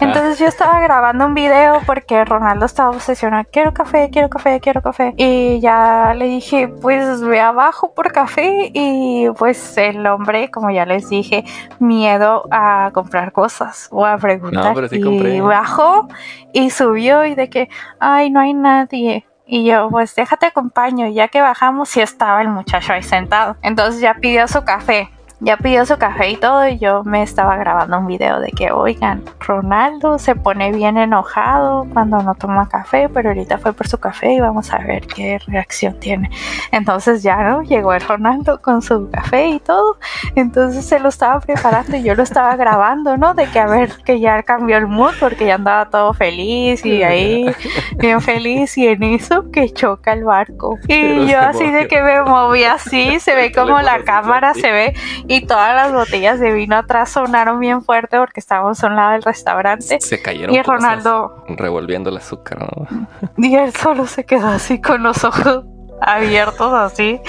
Entonces yo estaba grabando un video porque Ronaldo estaba obsesionado. Quiero café, quiero café, quiero café. Y ya le dije, pues ve abajo por café. Y pues el hombre, como ya les dije, miedo a comprar cosas o a preguntar. No, pero sí y bajó y subió y de que, ay, no hay nadie. Y yo, pues déjate acompaño. Y ya que bajamos, sí estaba el muchacho ahí sentado. Entonces ya pidió su café. Ya pidió su café y todo. Y yo me estaba grabando un video de que, oigan, Ronaldo se pone bien enojado cuando no toma café. Pero ahorita fue por su café y vamos a ver qué reacción tiene. Entonces ya, ¿no? Llegó el Ronaldo con su café y todo. Entonces se lo estaba preparando y yo lo estaba grabando, ¿no? De que a ver que ya cambió el mood porque ya andaba todo feliz y ahí bien feliz y en eso que choca el barco. Y Pero yo así de que me moví así, se ve como la cámara se ve y todas las botellas de vino atrás sonaron bien fuerte porque estábamos a un lado del restaurante. Se cayeron Y Ronaldo, revolviendo el azúcar, ¿no? y él solo se quedó así con los ojos abiertos así,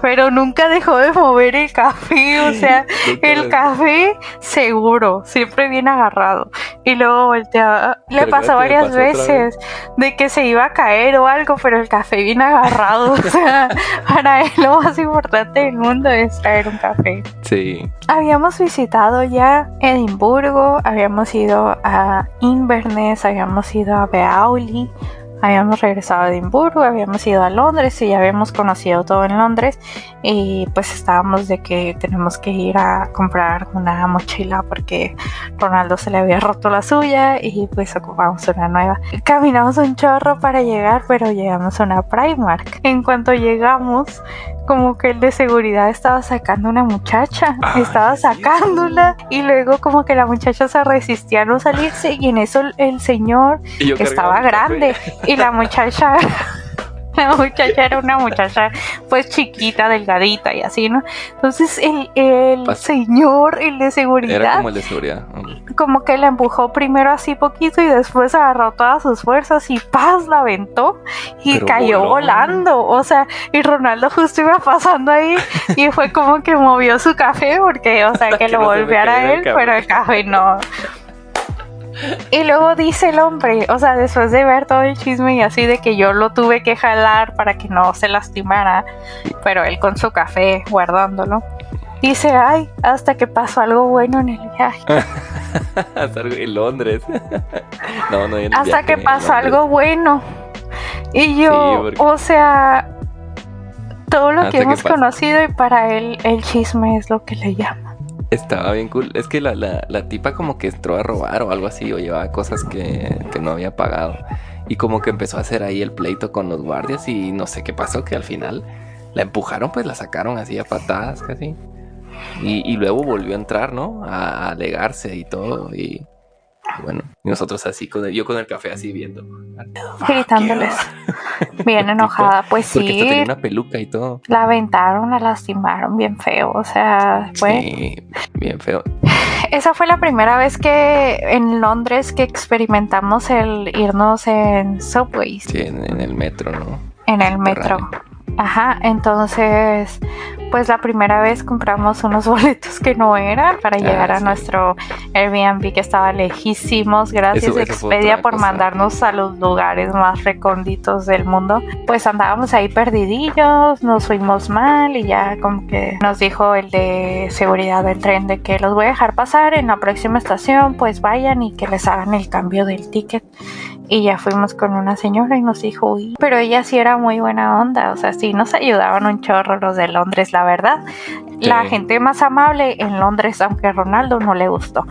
pero nunca dejó de mover el café, o sea, el café seguro, siempre bien agarrado. Y luego volteaba, le pasó varias pasó veces de que se iba a caer o algo, pero el café bien agarrado, o sea, para él lo más importante del mundo es traer un café. Sí. Habíamos visitado ya Edimburgo, habíamos ido a Inverness, habíamos ido a Beaulieu, habíamos regresado a Edimburgo, habíamos ido a Londres y ya habíamos conocido todo en Londres y pues estábamos de que tenemos que ir a comprar una mochila porque Ronaldo se le había roto la suya y pues ocupamos una nueva. Caminamos un chorro para llegar, pero llegamos a una Primark. En cuanto llegamos, como que el de seguridad estaba sacando una muchacha, Ay, estaba sacándola y luego como que la muchacha se resistía a no salirse y en eso el- señor estaba grande y la muchacha la muchacha era una muchacha pues chiquita, delgadita y así, ¿no? Entonces el, el señor, el de Era seguridad, como el de seguridad. Como que la empujó primero así poquito y después agarró todas sus fuerzas y paz la aventó y Pero cayó voló. volando. O sea, y Ronaldo justo iba pasando ahí y fue como que movió su café porque, o sea, que Que lo no volviera el él, pero el café no. Y luego dice el hombre, o sea, después de ver todo el chisme y así de que yo lo tuve que jalar para que no se lastimara, pero él con su café guardándolo. Dice, ay, hasta que pasó algo bueno en el viaje. Hasta en Londres. no, no, en hasta que pasó algo bueno. Y yo, Sí, porque- o sea, todo lo Hasta que hemos conocido y para él el chisme es lo que le llama. Estaba bien cool. Es que la, la, la tipa como que entró a robar o algo así, o llevaba cosas que, que no había pagado. Y como que empezó a hacer ahí el pleito con los guardias y no sé qué pasó, que al final la empujaron, pues la sacaron así a patadas casi. Y, y luego volvió a entrar, ¿no? A, a alegarse y todo. Y bueno, y nosotros así, con el, yo con el café así viendo. Gritándoles. Bien enojada, pues Porque hasta tenía sí, una peluca y todo. la aventaron, la lastimaron bien feo, o sea, fue... Sí, bien feo. Esa fue la primera vez que en Londres que experimentamos el irnos en subways. Sí, en, en el metro, ¿no? en el metro. Ajá, entonces, pues la primera vez compramos unos boletos que no eran para Ah, llegar a nuestro Airbnb que estaba lejísimos. Gracias Eso- Expedia por cosa. mandarnos a los lugares más recónditos del mundo. Pues andábamos ahí perdidillos, nos fuimos mal y ya como que nos dijo el de seguridad del tren de que los voy a dejar pasar en la próxima estación, pues vayan y que les hagan el cambio del ticket. Y ya fuimos con una señora y nos dijo, "Uy", pero ella sí era muy buena onda, o sea, sí nos ayudaban un chorro los de Londres, la verdad. La gente más amable en Londres, aunque a Ronaldo no le gustó.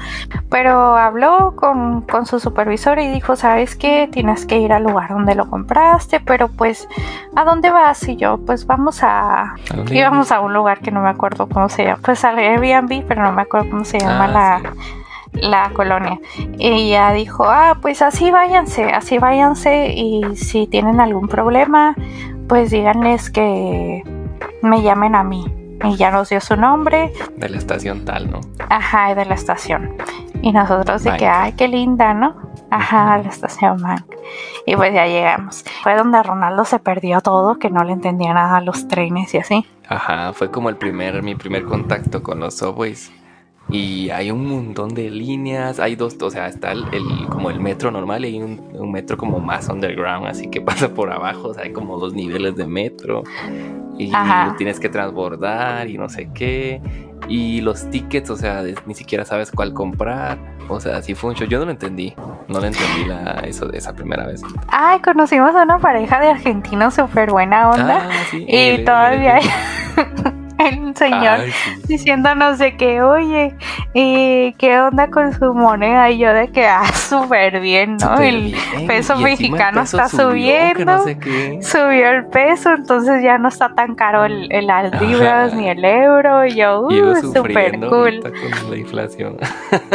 Pero habló con, con su supervisor y dijo, ¿sabes qué? Tienes que ir al lugar donde lo compraste, pero pues, ¿a dónde vas? Y yo, pues vamos a... ¿A dónde Íbamos a un lugar que no me acuerdo cómo se llama, pues al Airbnb, pero no me acuerdo cómo se llama Ah, la, sí. La colonia. Y ella dijo, ah, pues así váyanse, así váyanse y si tienen algún problema, pues díganles que me llamen a mí. Y ya nos dio su nombre. De la estación tal, ¿no? Ajá, de la estación. Y nosotros de que, ay, qué linda, ¿no? Ajá, la estación Mank. Y pues ya llegamos. Fue donde Ronaldo se perdió todo, que no le entendía nada a los trenes y así. Ajá, fue como el primer, mi primer contacto con los subways. Y hay un montón de líneas, hay dos, o sea, está el, como el metro normal y hay un, metro como más underground, así que pasa por abajo, o sea, hay como dos niveles de metro y tienes que transbordar y no sé qué. Y los tickets, o sea, ni siquiera sabes cuál comprar. O sea, sí fue un show. Yo no lo entendí. No lo entendí la, eso esa primera vez. Ay, conocimos a una pareja de argentinos súper buena onda. Ah, sí, y todavía el señor diciéndonos de que, oye, ¿y ¿qué onda con su moneda? Y yo de que, ah, súper bien, ¿no? el peso mexicano está subiendo, subió el peso, entonces ya no está tan caro el, el libras ni el euro. Y yo, uh, súper cool. Con la inflación.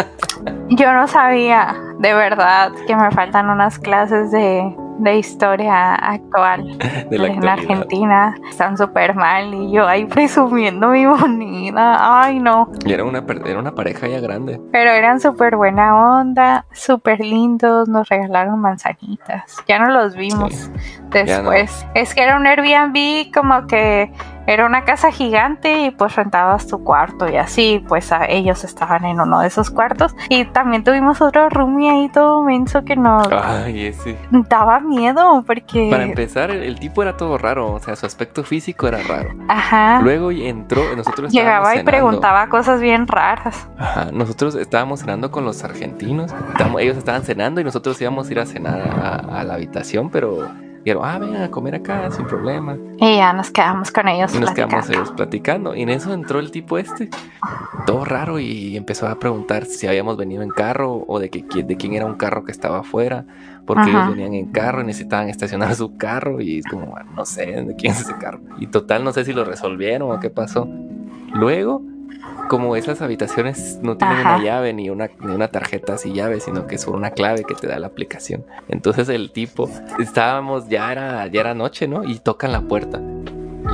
yo no sabía, de verdad, que me faltan unas clases de de historia actual de la en Argentina están súper mal y yo ahí presumiendo mi moneda. Ay, no. Y era una, era una pareja ya grande. Pero eran súper buena onda, súper lindos, nos regalaron manzanitas. Ya no los vimos después. Es que era un Airbnb como que era una casa gigante y pues rentabas tu cuarto y así, pues ellos estaban en uno de esos cuartos. Y también tuvimos otro roomie ahí todo menso que nos Ay, ese. daba miedo porque... Para empezar, el, tipo era todo raro, o sea, su aspecto físico era raro. Ajá. Luego entró, nosotros Llegaba y preguntaba cosas bien raras. Ajá, nosotros estábamos cenando con los argentinos, ellos estaban cenando y nosotros íbamos a ir a cenar a la habitación, pero dijeron, ah, vengan a comer acá sin problema. Y ya nos quedamos con ellos. Y nos quedamos ellos platicando. Y en eso entró el tipo este, todo raro, y empezó a preguntar si habíamos venido en carro o de, que, de quién era un carro que estaba afuera, porque ellos venían en carro y necesitaban estacionar su carro. Y es como, no sé de quién es ese carro. Y total, no sé si lo resolvieron o qué pasó. Luego como esas habitaciones no tienen una llave ni una, ni una tarjeta así llave, sino que es una clave que te da la aplicación. Entonces el tipo, estábamos, ya era, ya era noche, ¿no? Y tocan la puerta.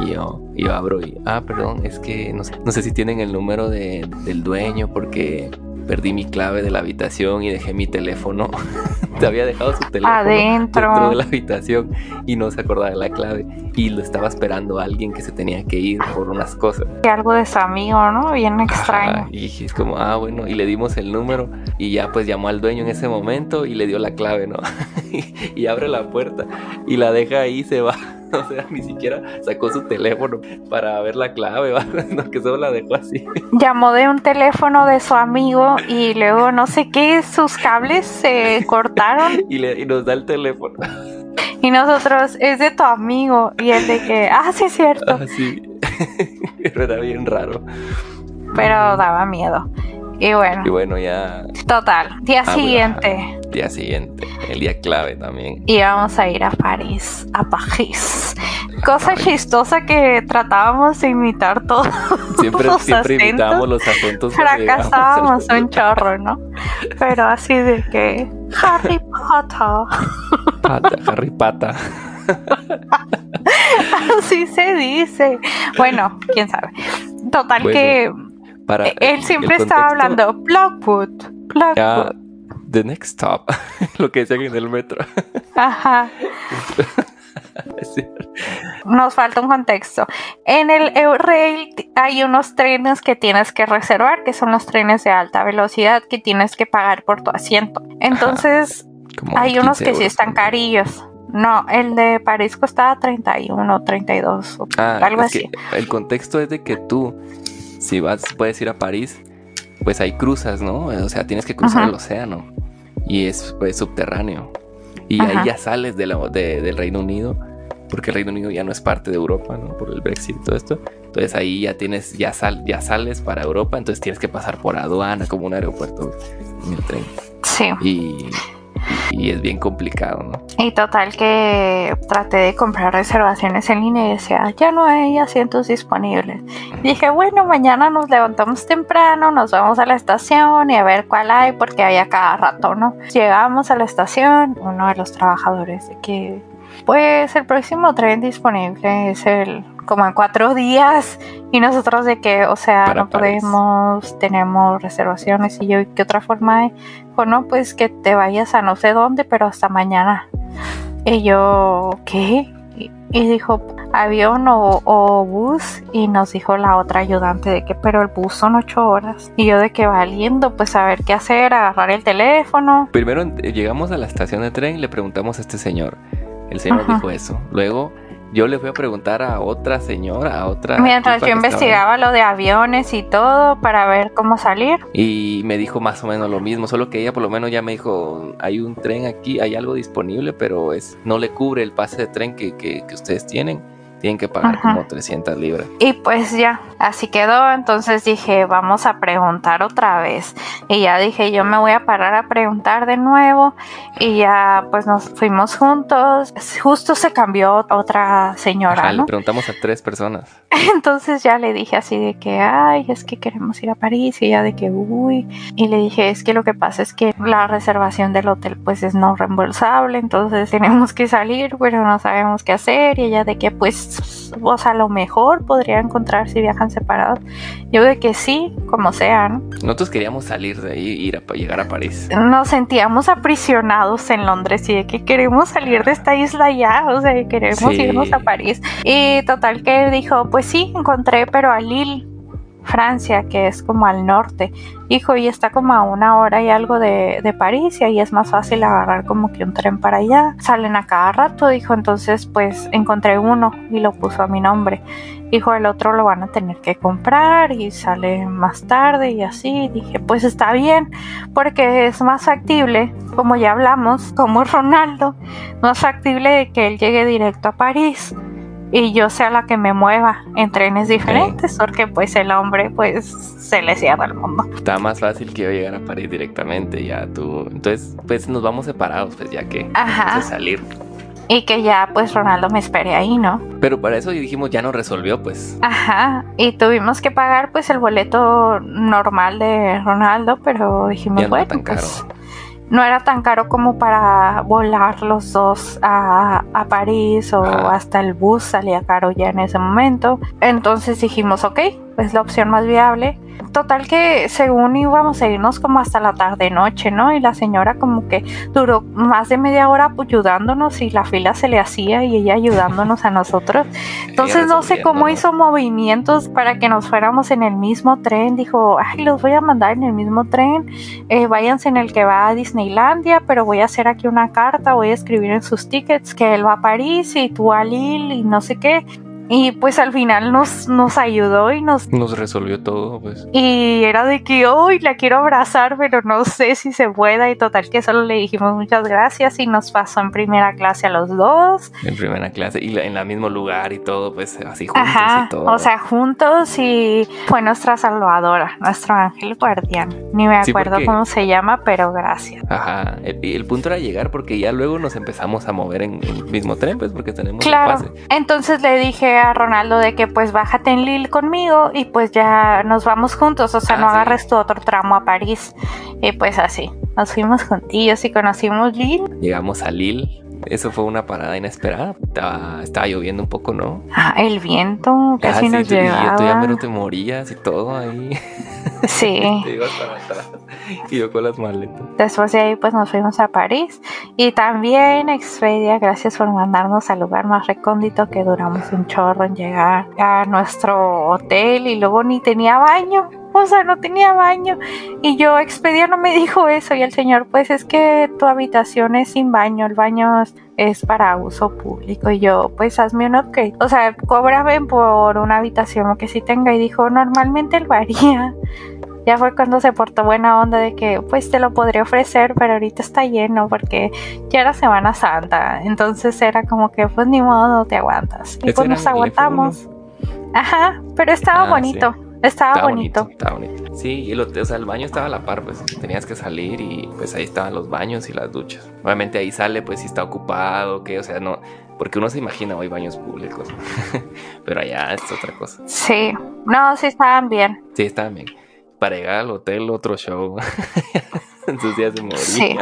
Y yo, yo abro y, ah, perdón, es que no sé, no sé si tienen el número de, del dueño porque perdí mi clave de la habitación y dejé mi teléfono. Te había dejado su teléfono Adentro. dentro de la habitación y no se acordaba de la clave. Y lo estaba esperando a alguien que se tenía que ir por unas cosas. Y algo de su amigo, ¿no? Bien extraño. y es como, ah, bueno, y le dimos el número y ya pues llamó al dueño en ese momento y le dio la clave, ¿no? y abre la puerta y la deja ahí y se va. O sea, ni siquiera sacó su teléfono para ver la clave, no, que solo la dejó así. Llamó de un teléfono de su amigo y luego no sé qué, sus cables se cortaron. y, le, nos da el teléfono. Y nosotros, es de tu amigo. Y él de que, ah, sí, es cierto. Ah, sí. Pero era bien raro. Pero daba miedo. Y bueno. Y bueno, ya. Total. Día ah, siguiente. día siguiente. El día clave también. Y vamos a ir a París. A París. Cosa chistosa que tratábamos de imitar todos. Siempre, siempre imitábamos los acentos. Fracasábamos un chorro, ¿no? Pero así de que. Harry Potter. Pata, Harry Pata. Así se dice. Bueno, quién sabe. Total que e-, él siempre estaba hablando Blackwood, Blackwood. the next stop, lo que decían en el metro. Ajá. Nos falta un contexto. En el Eurail hay unos trenes que tienes que reservar, que son los trenes de alta velocidad que tienes que pagar por tu asiento. Entonces, hay unos que sí están carillos. No, el de París costaba 31, 32, ah, algo así. el contexto es de que tú si vas, puedes ir a París, pues hay cruzas, ¿no? O sea, tienes que cruzar el océano y es pues, subterráneo. Y ahí ya sales de del Reino Unido, porque el Reino Unido ya no es parte de Europa, ¿no? Por el Brexit y todo esto. Entonces ahí ya tienes, ya, sal, ya sales para Europa, entonces tienes que pasar por aduana, como un aeropuerto en el tren. Sí. Y y es bien complicado, ¿no? Y total que traté de comprar reservaciones en línea y decía, ya no hay asientos disponibles. Y dije, bueno, mañana nos levantamos temprano, nos vamos a la estación y a ver cuál hay, porque hay a cada rato, ¿no? Llegamos a la estación, uno de los trabajadores de que, pues el próximo tren disponible es el como en cuatro días y nosotros de que, o sea, Para no París. podemos, tenemos reservaciones y yo, ¿y ¿qué otra forma hay? Bueno, pues que te vayas a no sé dónde, pero hasta mañana. Y yo, ¿qué? Y, y dijo, avión o, o bus. Y nos dijo la otra ayudante de que, pero el bus son ocho horas. Y yo de que valiendo, pues a ver qué hacer, agarrar el teléfono. Primero eh, llegamos a la estación de tren y le preguntamos a este señor. El señor Ajá. dijo eso. Luego yo le fui a preguntar a otra señora, a otra. Mientras yo investigaba lo de aviones y todo para ver cómo salir. Y me dijo más o menos lo mismo, solo que ella por lo menos ya me dijo, hay un tren aquí, hay algo disponible, pero es no le cubre el pase de tren que, que- que ustedes tienen. Tienen que pagar Ajá. como 300 libras. Y pues ya, así quedó. Entonces dije, vamos a preguntar otra vez. Y ya dije, yo me voy a parar a preguntar de nuevo. Y ya pues nos fuimos juntos. Justo se cambió otra señora, Ajá, ¿no? le preguntamos a tres personas. Entonces ya le dije así de que, ay, es que queremos ir a París. Y ella de que, uy. Y le dije, es que lo que pasa es que la reservación del hotel pues es no reembolsable. Entonces tenemos que salir, pero no sabemos qué hacer. Y ella de que, pues, o sea, a lo mejor podría encontrar si viajan separados. Yo de que sí, como sea, ¿no? Nosotros queríamos salir de ahí, ir a llegar a París. Nos sentíamos aprisionados en Londres y de que queremos salir de esta isla ya, o sea, queremos Sí. irnos a París. Y total que dijo, pues sí, encontré, pero a Lille, Francia, que es como al norte. Dijo, y está como a una hora y algo de, de París y ahí es más fácil agarrar como que un tren para allá. Salen a cada rato, dijo, entonces pues encontré uno y lo puso a mi nombre. Dijo, el otro lo van a tener que comprar y sale más tarde y así. Dije, pues está bien porque es más factible, como ya hablamos, como Ronaldo, más factible de que él llegue directo a París y yo sea la que me mueva en trenes diferentes, porque pues el hombre pues se le cierra el mundo. Está más fácil que yo llegar a París directamente, ya tú. Entonces, pues nos vamos separados, pues ya que Ajá. de salir. Y que ya pues Ronaldo me espere ahí, ¿no? Pero para eso dijimos, ya nos resolvió, pues. Ajá, y tuvimos que pagar pues el boleto normal de Ronaldo, pero dijimos, Ya no bueno, tan caro. pues no era tan caro como para volar los dos a, a París o Ajá. hasta el bus salía caro ya en ese momento. Entonces dijimos, ok, es la opción más viable. Total que según íbamos a irnos como hasta la tarde noche, ¿no? Y la señora como que duró más de media hora pues, ayudándonos y la fila se le hacía y ella ayudándonos a nosotros. Entonces no sé cómo hizo movimientos para que nos fuéramos en el mismo tren. Dijo, ay, los voy a mandar en el mismo tren. Eh, váyanse en el que va a Disneylandia, pero voy a hacer aquí una carta, voy a escribir en sus tickets que él va a París y tú a Lille y no sé qué. Y pues al final nos, nos ayudó y nos... ¿no? Nos resolvió todo, pues. Y era de que hoy la quiero abrazar, pero no sé si se pueda. Y total que solo le dijimos muchas gracias y nos pasó en primera clase a los dos. En primera clase y en el mismo lugar y todo, pues así juntos Ajá, y todo. o sea, juntos y fue nuestra salvadora, nuestro ángel guardián. Ni me Sí, acuerdo porque- cómo se llama, pero gracias. Ajá, el, y el punto era llegar porque ya luego nos empezamos a mover en el mismo tren, pues porque tenemos el Claro, pase. entonces le dije a Ronaldo de que pues bájate en Lille conmigo y pues ya nos vamos juntos, o sea, Ah, no sí. agarres tu otro tramo a París. Y pues así, nos fuimos juntillos y conocimos Lille. Llegamos a Lille. Eso fue una parada inesperada. Estaba, estaba lloviendo un poco, ¿no? Ah, el viento casi Ah, sí, nos tú- y yo tú ya mero te morías y todo ahí. Sí. Te atrás. Y yo con las maletas. Después de ahí pues nos fuimos a París y también Expedia, gracias por mandarnos al lugar más recóndito que duramos un chorro en llegar a nuestro hotel y luego ni tenía baño, o sea, no tenía baño y yo Expedia no me dijo eso y el señor pues es que tu habitación es sin baño, el baño es, es para uso público y yo pues hazme un upgrade, o sea, cóbrame por una habitación que sí tenga y dijo normalmente él varía ya fue cuando se portó buena onda de que pues te lo podría ofrecer, pero ahorita está lleno porque ya era Semana Santa. Entonces era como que pues ni modo, no te aguantas. Y pues nos el F1. aguantamos. Ajá, pero estaba Ah, bonito. Estaba, bonito. Estaba bonito. Sí, y el, o sea, el baño estaba a la par, pues tenías que salir y pues ahí estaban los baños y las duchas. Obviamente ahí sale pues si está ocupado, que, o sea, no, porque uno se imagina hoy baños públicos, pero allá es otra cosa. Sí, no, sí estaban bien. Sí, estaban bien. Para llegar al hotel, otro show. Entonces ya se moría. Sí.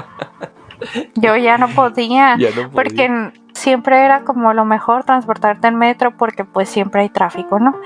Yo ya no podía, ya no podía. porque siempre era como lo mejor transportarte en metro porque pues siempre hay tráfico, ¿no?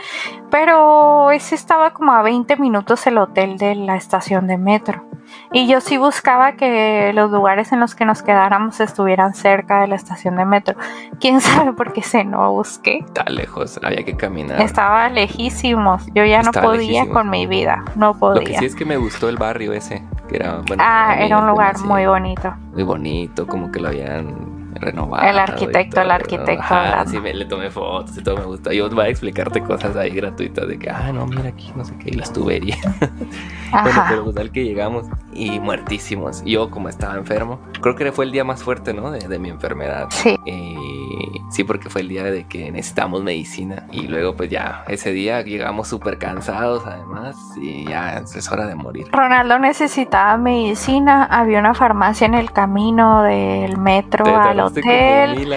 Pero ese estaba como a 20 minutos el hotel de la estación de metro. Y yo sí buscaba que los lugares en los que nos quedáramos estuvieran cerca de la estación de metro. Quién sabe por qué se no busqué. Está lejos, había que caminar. Estaba lejísimos. Yo ya no podía con mi vida. No podía. Lo que sí es que me gustó el barrio ese. Que era, ah, era un lugar muy bonito. Muy bonito, como que lo habían renovado. El arquitecto, el arquitecto. Ajá, sí, me, le tomé fotos y todo me gusta. Yo voy a explicarte cosas ahí gratuitas de que, ah, no, mira aquí, no sé qué, y las tuberías. bueno, pero total que llegamos y muertísimos. Yo, como estaba enfermo, creo que fue el día más fuerte, ¿no? De, de mi enfermedad. Sí. sí, porque fue el día de que necesitamos medicina. Y luego, pues ya, ese día llegamos súper cansados, además, y ya es hora de morir. Ronaldo necesitaba medicina. Había una farmacia en el camino del metro al hotel.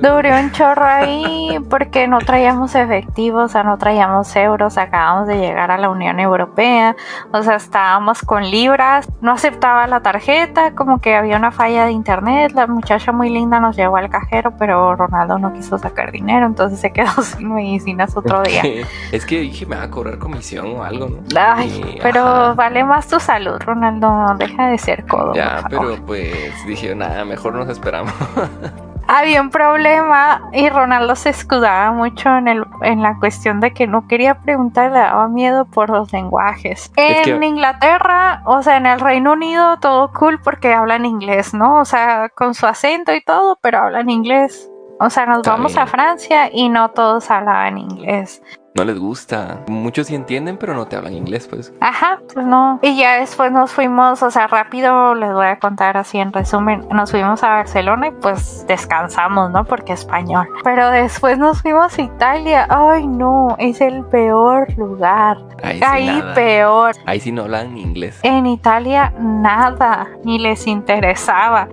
Duró un chorro ahí porque no traíamos efectivos, o sea, no traíamos euros. Acabamos de llegar a la Unión Europea, o sea, estábamos con libras. No aceptaba la tarjeta, como que había una falla de internet. La muchacha muy linda nos llevó al cajero, pero Ronaldo no quiso sacar dinero, entonces se quedó sin medicinas otro día. es que dije, me va a cobrar comisión o algo, ¿no? Ay, pero vale más tu salud, Ronaldo. Deja de ser codo. Ya, pero pues dije, nada, mejor nos esperamos. había un problema y Ronaldo se escudaba mucho en, el, en la cuestión de que no quería preguntar, le daba miedo por los lenguajes. En Inglaterra, o sea, en el Reino Unido, todo cool porque hablan inglés, ¿no? O sea, con su acento y todo, pero hablan inglés. O sea, nos vamos a Francia y no todos hablaban inglés no les gusta. Muchos sí entienden, pero no te hablan inglés, pues. Ajá, pues no. Y ya después nos fuimos, o sea, rápido les voy a contar así en resumen. Nos fuimos a Barcelona y pues descansamos, ¿no? Porque español. Pero después nos fuimos a Italia. Ay, no, es el peor lugar. Ahí, peor. Ahí sí no hablan inglés. En Italia nada, ni les interesaba.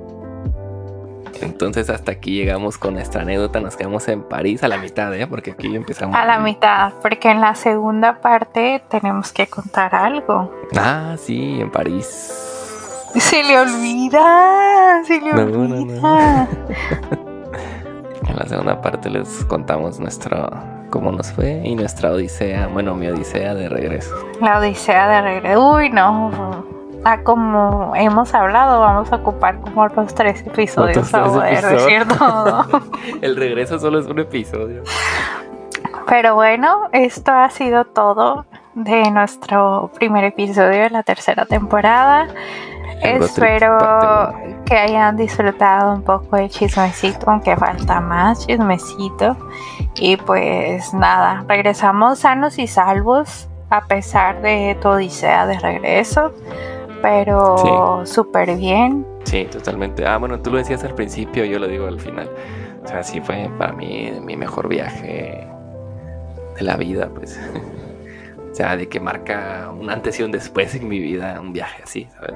Entonces hasta aquí llegamos con nuestra anécdota, nos quedamos en París a la mitad, ¿eh? Porque aquí empezamos. A la mitad, porque en la segunda parte tenemos que contar algo. Ah, sí, en París. Se le olvida, se le olvida. en la segunda parte les contamos nuestro cómo nos fue y nuestra odisea, bueno, mi odisea de regreso. La odisea de regreso. Uy, no Ah, como hemos hablado, vamos a ocupar como los tres episodios. El regreso solo es un episodio. Pero bueno, esto ha sido todo de nuestro primer episodio de la tercera temporada. Espero que hayan disfrutado un poco el chismecito, aunque falta más chismecito. Y pues nada, regresamos sanos y salvos a pesar de tu odisea de regreso pero súper bien. Sí, totalmente. Ah, bueno, tú lo decías al principio, yo lo digo al final. O sea, sí fue para mí mi mejor viaje de la vida, pues. o sea, de que marca un antes y un después en mi vida, un viaje así, ¿sabes?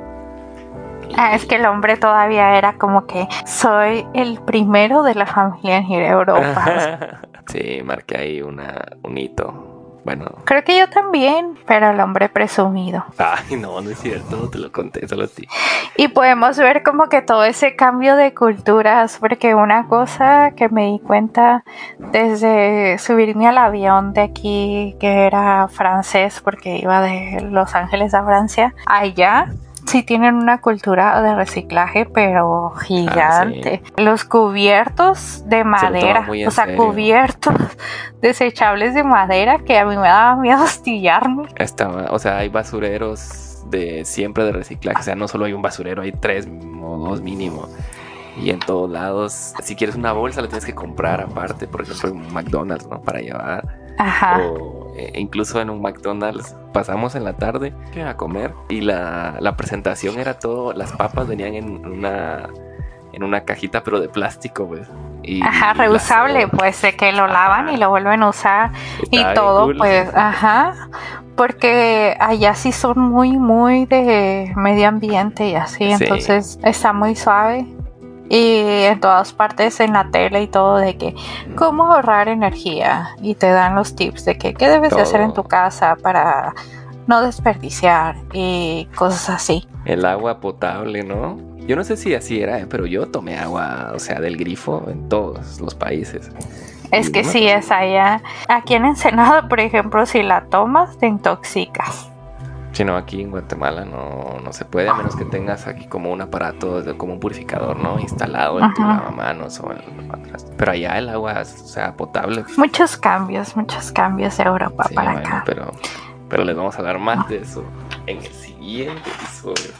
Ah, es que el hombre todavía era como que soy el primero de la familia en ir a Europa. sí, marqué ahí una, un hito bueno. Creo que yo también, pero el hombre presumido. Ay, no, no es cierto, te lo conté solo a ti. Y podemos ver como que todo ese cambio de culturas, porque una cosa que me di cuenta desde subirme al avión de aquí, que era francés, porque iba de Los Ángeles a Francia, allá sí tienen una cultura de reciclaje, pero gigante. Ah, Los cubiertos de madera, o sea, cubiertos desechables de madera que a mí me daba miedo astillarme. Estaba, o sea, hay basureros de siempre de reciclaje, o sea, no solo hay un basurero, hay tres o dos mínimo. Y en todos lados, si quieres una bolsa, la tienes que comprar aparte, por ejemplo, en McDonald's, ¿no? Para llevar. Ajá. O eh, incluso en un McDonald's pasamos en la tarde a comer y la, presentación era todo, las papas venían en una en una cajita, pero de plástico, pues. Y ajá, reusable, pues de que lo lavan y lo vuelven a usar y todo, pues, ajá, porque allá sí son muy, muy de medio ambiente y así, entonces está muy suave y en todas partes en la tele y todo de que cómo ahorrar energía y te dan los tips de que qué debes de hacer en tu casa para no desperdiciar y cosas así. El agua potable, ¿no? Yo no sé si así era, ¿eh? pero yo tomé agua, o sea, del grifo en todos los países. Es que sí es allá. Aquí en Ensenada, por ejemplo, si la tomas, te intoxicas. Si no, aquí en Guatemala no, no se puede, a menos que tengas aquí como un aparato, como un purificador, ¿no? Instalado en tu lavamanos o en Pero allá el agua, o sea, potable. Muchos cambios, muchos cambios de Europa para acá. Pero, pero les vamos a dar más de eso en el siguiente episodio.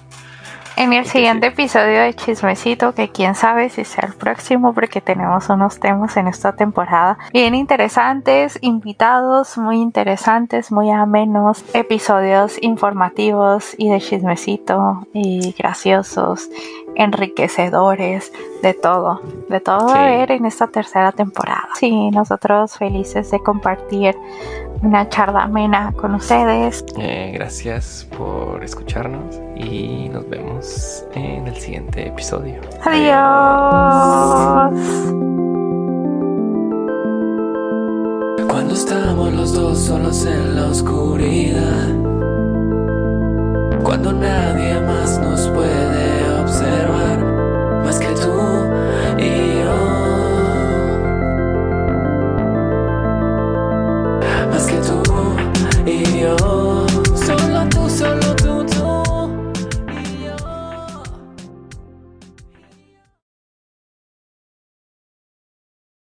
En el siguiente episodio de Chismecito, que quién sabe si sea el próximo, porque tenemos unos temas en esta temporada bien interesantes, invitados muy interesantes, muy amenos, episodios informativos y de chismecito y graciosos, enriquecedores, de todo, de todo a ver en esta tercera temporada. Sí, nosotros felices de compartir una charla amena con ustedes. Eh, gracias por escucharnos y nos vemos en el siguiente episodio. Adiós. Cuando estamos los dos solos en la oscuridad, cuando nadie más nos puede observar, más que tú y